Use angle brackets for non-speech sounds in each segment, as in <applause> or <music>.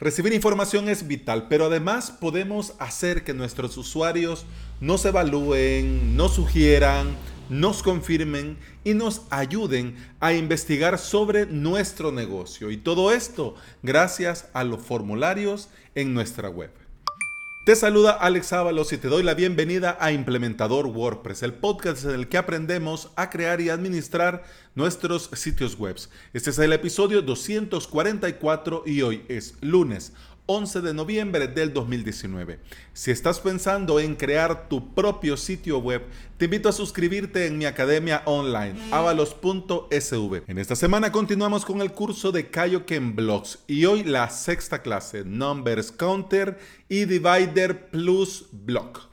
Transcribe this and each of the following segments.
Recibir información es vital, pero además podemos hacer que nuestros usuarios nos evalúen, nos sugieran, nos confirmen y nos ayuden a investigar sobre nuestro negocio. Y todo esto gracias a los formularios en nuestra web. Te saluda Alex Ábalos y te doy la bienvenida a Implementador WordPress, el podcast en el que aprendemos a crear y administrar nuestros sitios web. Este es el episodio 244 y hoy es lunes 11 de noviembre del 2019. Si estás pensando en crear tu propio sitio web, te invito a suscribirte en mi academia online, avalos.sv. En esta semana continuamos con el curso de Kaioken Blogs y hoy la sexta clase, Numbers Counter y Divider Plus Block.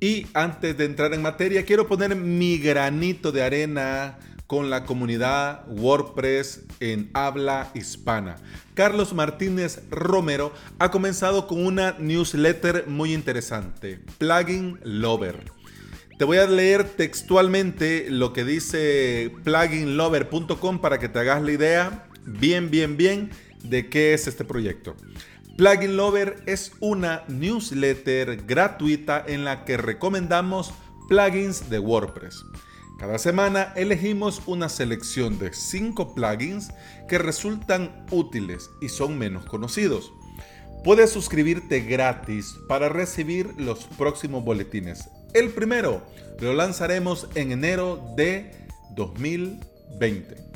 Y antes de entrar en materia, quiero poner mi granito de arena con la comunidad WordPress en habla hispana. Carlos Martínez Romero ha comenzado con una newsletter muy interesante, Plugin Lover. Te voy a leer textualmente lo que dice pluginlover.com para que te hagas la idea bien, bien, bien de qué es este proyecto. Plugin Lover es una newsletter gratuita en la que recomendamos plugins de WordPress. Cada semana elegimos una selección de 5 plugins que resultan útiles y son menos conocidos. Puedes suscribirte gratis para recibir los próximos boletines. El primero lo lanzaremos en enero de 2020.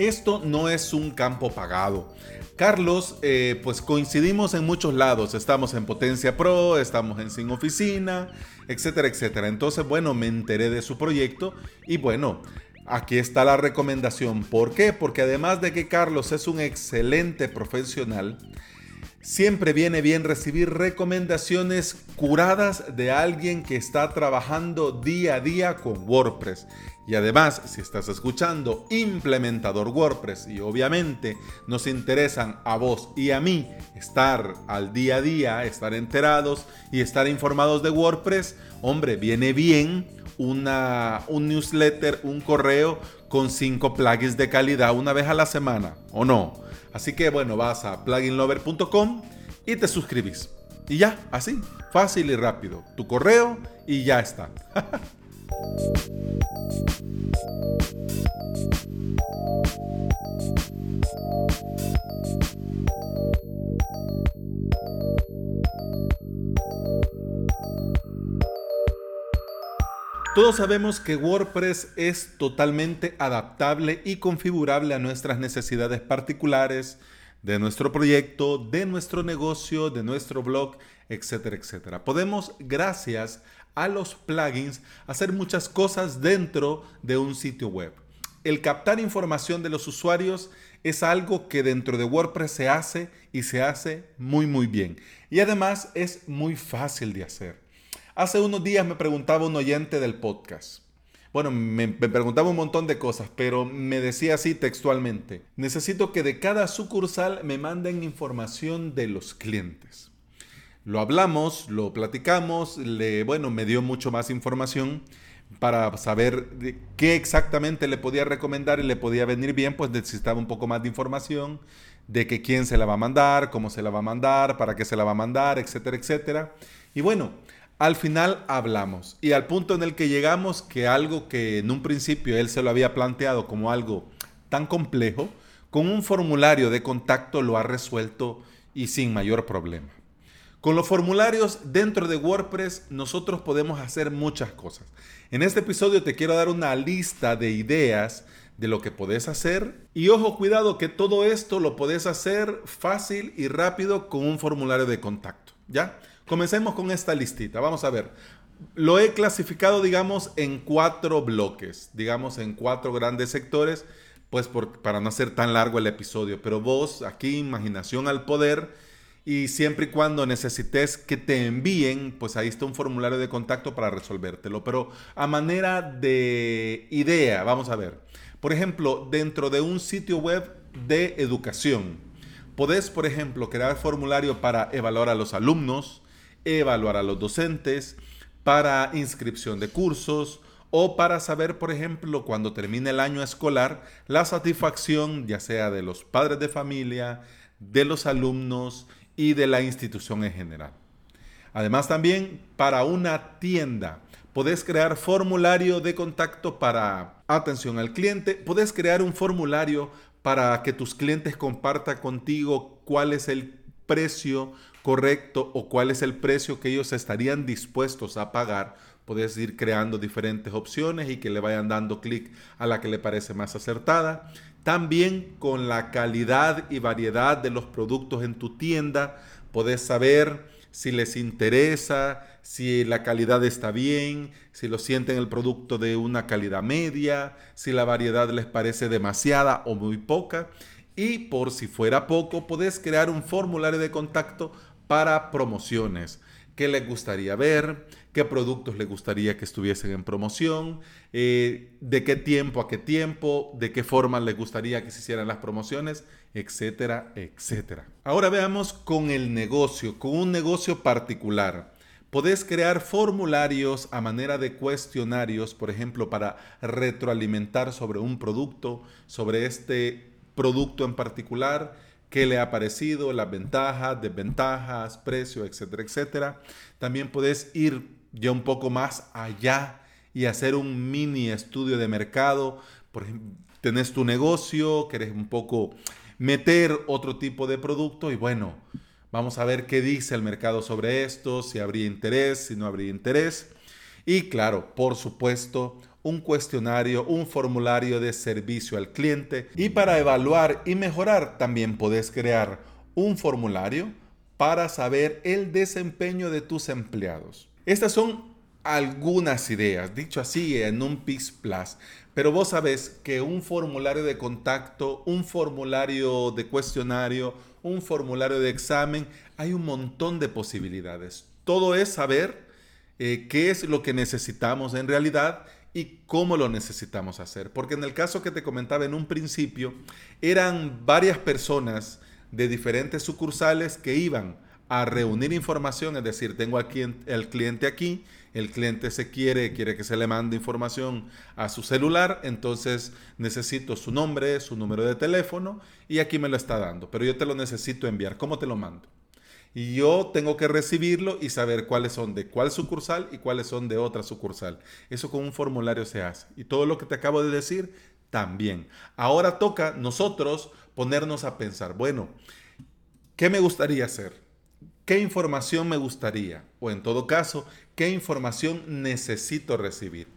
Esto no es un campo pagado. Carlos, eh, pues coincidimos en muchos lados. Estamos en Potencia Pro, estamos en Sin Oficina, etcétera, etcétera. Entonces, bueno, me enteré de su proyecto y bueno, aquí está la recomendación. ¿Por qué? Porque además de que Carlos es un excelente profesional, siempre viene bien recibir recomendaciones curadas de alguien que está trabajando día a día con WordPress. Y además, si estás escuchando implementador WordPress y obviamente nos interesan a vos y a mí estar al día a día, estar enterados y estar informados de WordPress, hombre, viene bien una, un newsletter, un correo con cinco plugins de calidad una vez a la semana, ¿o no? Así que bueno, vas a pluginlover.com y te suscribís. Y ya, así, fácil y rápido. Tu correo y ya está. <laughs> Todos sabemos que WordPress es totalmente adaptable y configurable a nuestras necesidades particulares de nuestro proyecto, de nuestro negocio, de nuestro blog, etcétera, etcétera. Podemos, gracias a los plugins, hacer muchas cosas dentro de un sitio web. El captar información de los usuarios es algo que dentro de WordPress se hace y se hace muy muy bien. Y además es muy fácil de hacer. Hace unos días me preguntaba un oyente del podcast. Bueno, me, preguntaba un montón de cosas, pero me decía así textualmente. Necesito que de cada sucursal me manden información de los clientes. Lo hablamos, lo platicamos, le, bueno, me dio mucho más información para saber qué exactamente le podía recomendar y le podía venir bien, pues necesitaba un poco más de información de que quién se la va a mandar, cómo se la va a mandar, para qué se la va a mandar, etcétera, etcétera. Y bueno, al final hablamos y al punto en el que llegamos que algo que en un principio él se lo había planteado como algo tan complejo, con un formulario de contacto lo ha resuelto y sin mayor problema. Con los formularios dentro de WordPress nosotros podemos hacer muchas cosas. En este episodio te quiero dar una lista de ideas de lo que podés hacer y ojo cuidado que todo esto lo podés hacer fácil y rápido con un formulario de contacto, ¿ya? Comencemos con esta listita. Vamos a ver. Lo he clasificado, digamos, en cuatro bloques, digamos, en cuatro grandes sectores, pues para no hacer tan largo el episodio. Pero vos, aquí, imaginación al poder, y siempre y cuando necesites que te envíen, pues ahí está un formulario de contacto para resolvértelo. Pero a manera de idea, vamos a ver. Por ejemplo, dentro de un sitio web de educación, podés, por ejemplo, crear formulario para evaluar a los alumnos, evaluar a los docentes, para inscripción de cursos o para saber, por ejemplo, cuando termine el año escolar, la satisfacción ya sea de los padres de familia, de los alumnos y de la institución en general. Además también para una tienda, podés crear formulario de contacto para atención al cliente, podés crear un formulario para que tus clientes compartan contigo cuál es el precio correcto o cuál es el precio que ellos estarían dispuestos a pagar Puedes ir creando diferentes opciones y que le vayan dando clic a la que le parece más acertada. También con la calidad y variedad de los productos en tu tienda, puedes saber si les interesa, si la calidad está bien, si lo sienten el producto de una calidad media, si la variedad les parece demasiada o muy poca. Y por si fuera poco, puedes crear un formulario de contacto para promociones. Qué les gustaría ver, qué productos les gustaría que estuviesen en promoción, eh, de qué tiempo a qué tiempo, de qué forma les gustaría que se hicieran las promociones, etcétera, etcétera. Ahora veamos con el negocio, con un negocio particular. Podés crear formularios a manera de cuestionarios, por ejemplo, para retroalimentar sobre un producto, sobre este producto en particular qué le ha parecido, las ventajas, desventajas, precio, etcétera, etcétera. También puedes ir ya un poco más allá y hacer un mini estudio de mercado. Por ejemplo, tenés tu negocio, querés un poco meter otro tipo de producto y bueno, vamos a ver qué dice el mercado sobre esto, si habría interés, si no habría interés. Y claro, por supuesto, un cuestionario, un formulario de servicio al cliente. Y para evaluar y mejorar también puedes crear un formulario para saber el desempeño de tus empleados. Estas son algunas ideas, dicho así en un PIX Plus, pero vos sabés que un formulario de contacto, un formulario de cuestionario, un formulario de examen, hay un montón de posibilidades. Todo es saber eh, qué es lo que necesitamos en realidad y cómo lo necesitamos hacer. Porque en el caso que te comentaba en un principio, eran varias personas de diferentes sucursales que iban a reunir información, es decir, tengo aquí el cliente aquí, el cliente se quiere, quiere que se le mande información a su celular, entonces necesito su nombre, su número de teléfono y aquí me lo está dando, pero yo te lo necesito enviar. ¿Cómo te lo mando? Y yo tengo que recibirlo y saber cuáles son de cuál sucursal y cuáles son de otra sucursal. Eso con un formulario se hace. Y todo lo que te acabo de decir, también. Ahora toca nosotros ponernos a pensar, bueno, ¿qué me gustaría hacer? ¿Qué información me gustaría? O en todo caso, ¿qué información necesito recibir?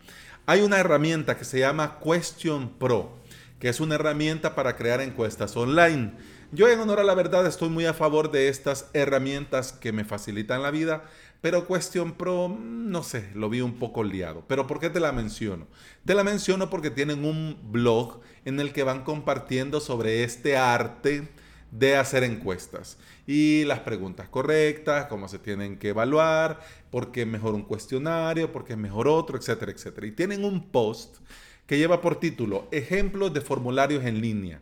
Hay una herramienta que se llama Question Pro, que es una herramienta para crear encuestas online yo en honor a la verdad estoy muy a favor de estas herramientas que me facilitan la vida, pero Question Pro, mm, no sé, lo vi un poco liado. Pero ¿por qué te la menciono? Te la menciono porque tienen un blog en el que van compartiendo sobre este arte de hacer encuestas y las preguntas correctas, cómo se tienen que evaluar, por qué es mejor un cuestionario, por qué es mejor otro, etcétera, etcétera. Y tienen un post que lleva por título Ejemplos de formularios en línea.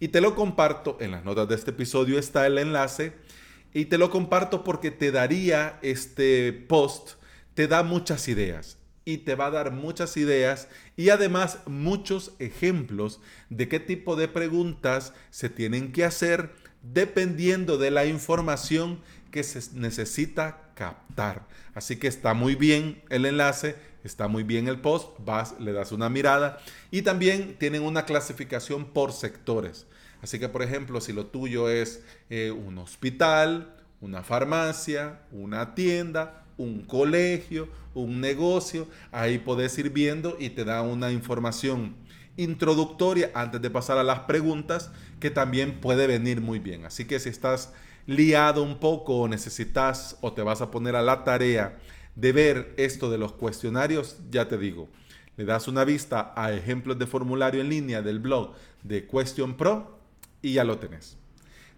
Y te lo comparto, en las notas de este episodio está el enlace, y te lo comparto porque te daría este post, te da muchas ideas y te va a dar muchas ideas y además muchos ejemplos de qué tipo de preguntas se tienen que hacer dependiendo de la información que se necesita captar. Así que está muy bien el enlace, está muy bien el post, vas, le das una mirada y también tienen una clasificación por sectores. Así que, por ejemplo, si lo tuyo es eh, un hospital, una farmacia, una tienda, un colegio, un negocio, ahí puedes ir viendo y te da una información introductoria antes de pasar a las preguntas que también puede venir muy bien. Así que si estás liado un poco o necesitas o te vas a poner a la tarea de ver esto de los cuestionarios, ya te digo, le das una vista a ejemplos de formulario en línea del blog de Question Pro y ya lo tenés.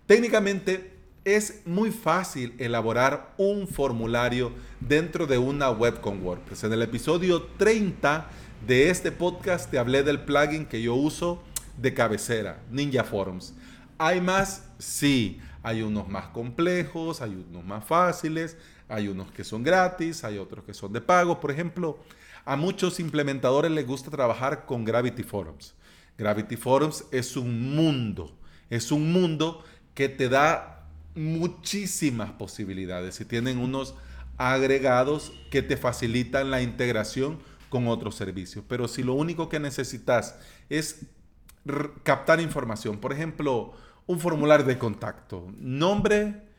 Técnicamente es muy fácil elaborar un formulario dentro de una web con WordPress. En el episodio 30 de este podcast te hablé del plugin que yo uso de cabecera, Ninja Forms. ¿Hay más? Sí. Hay unos más complejos, hay unos más fáciles, hay unos que son gratis, hay otros que son de pago. Por ejemplo, A muchos implementadores les gusta trabajar con Gravity Forms. Gravity Forms es un mundo, es un mundo que te da muchísimas posibilidades y tienen unos agregados que te facilitan la integración con otros servicios. Pero si lo único que necesitas es captar información, por ejemplo, un formulario de contacto, nombre,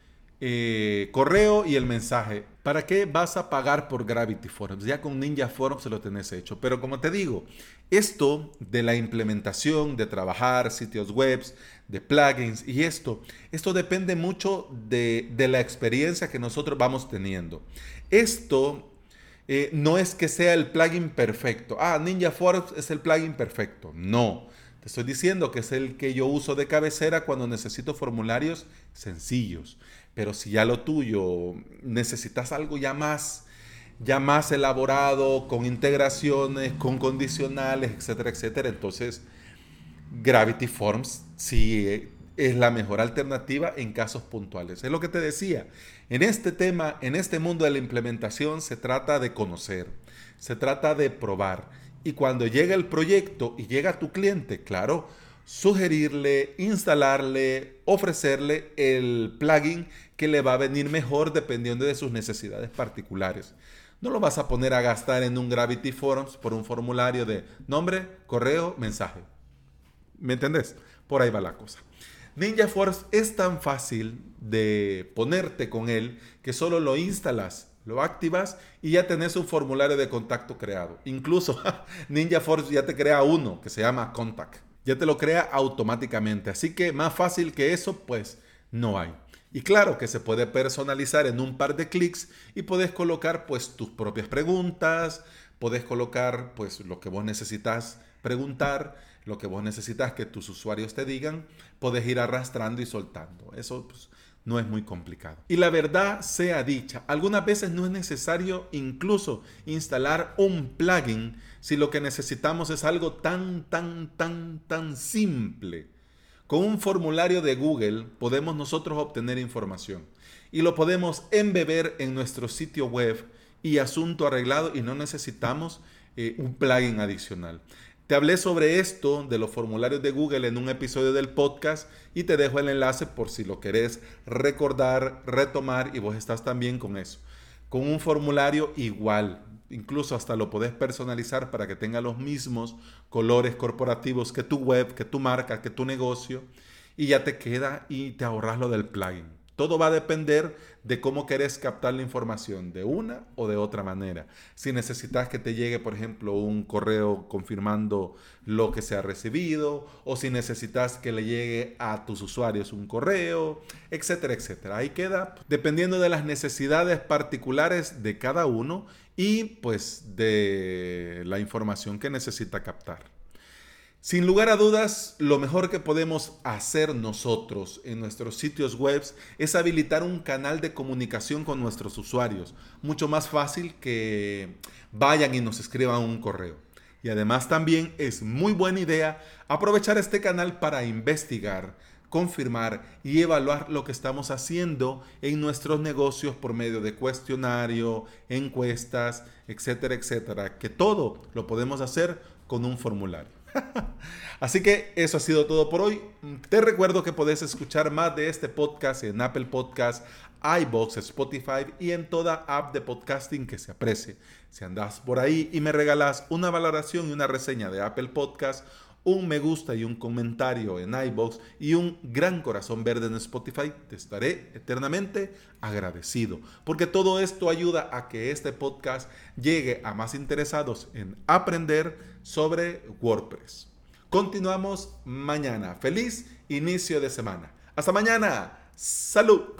eh, correo y el mensaje. ¿Para qué vas a pagar por Gravity Forms? Ya con Ninja Forms lo tenés hecho. Pero como te digo, esto de la implementación, de trabajar sitios web, de plugins y esto, esto depende mucho de, la experiencia que nosotros vamos teniendo. Esto eh, no es que sea el plugin perfecto. Ah, Ninja Forms es el plugin perfecto. No. Te estoy diciendo que es el que yo uso de cabecera cuando necesito formularios sencillos. Pero si ya lo tuyo necesitas algo ya más, ya más elaborado, con integraciones, con condicionales, etcétera, etcétera, entonces Gravity Forms sí es la mejor alternativa en casos puntuales. Es lo que te decía. En este tema, en este mundo de la implementación, se trata de conocer, se trata de probar. Y cuando llega el proyecto y llega tu cliente, claro, sugerirle, instalarle, ofrecerle el plugin que le va a venir mejor dependiendo de sus necesidades particulares. No lo vas a poner a gastar en un Gravity Forms por un formulario de nombre, correo, mensaje. ¿Me entendés? Por ahí va la cosa. Ninja Forms es tan fácil de ponerte con él que solo lo instalas, lo activas y ya tenés un formulario de contacto creado. Incluso <laughs> Ninja Forms ya te crea uno que se llama Contact ya te lo crea automáticamente. Así que más fácil que eso, pues no hay. Y claro que se puede personalizar en un par de clics y puedes colocar pues tus propias preguntas, puedes colocar pues lo que vos necesitas preguntar, lo que vos necesitas que tus usuarios te digan, puedes ir arrastrando y soltando. Eso pues, no es muy complicado. Y la verdad sea dicha, algunas veces no es necesario incluso instalar un plugin si lo que necesitamos es algo tan, tan, tan, tan simple. Con un formulario de Google podemos nosotros obtener información y lo podemos embeber en nuestro sitio web y asunto arreglado y no necesitamos eh, un plugin adicional. Te hablé sobre esto de los formularios de Google en un episodio del podcast y te dejo el enlace por si lo querés recordar, retomar y vos estás también con eso. Con un formulario igual, incluso hasta lo podés personalizar para que tenga los mismos colores corporativos que tu web, que tu marca, que tu negocio y ya te queda y te ahorras lo del plugin. Todo va a depender de cómo querés captar la información, de una o de otra manera. Si necesitas que te llegue, por ejemplo, un correo confirmando lo que se ha recibido, o si necesitas que le llegue a tus usuarios un correo, etcétera, etcétera. Ahí queda, dependiendo de las necesidades particulares de cada uno y pues de la información que necesita captar. Sin lugar a dudas, lo mejor que podemos hacer nosotros en nuestros sitios web es habilitar un canal de comunicación con nuestros usuarios, mucho más fácil que vayan y nos escriban un correo. Y además también es muy buena idea aprovechar este canal para investigar, confirmar y evaluar lo que estamos haciendo en nuestros negocios por medio de cuestionario, encuestas, etcétera, etcétera, que todo lo podemos hacer con un formulario. <laughs> Así que eso ha sido todo por hoy. Te recuerdo que podés escuchar más de este podcast en Apple Podcast, iBox, Spotify y en toda app de podcasting que se aprecie. Si andas por ahí y me regalas una valoración y una reseña de Apple Podcast, un me gusta y un comentario en iBox y un gran corazón verde en Spotify, te estaré eternamente agradecido. Porque todo esto ayuda a que este podcast llegue a más interesados en aprender sobre WordPress. Continuamos mañana. Feliz inicio de semana. Hasta mañana. Salud.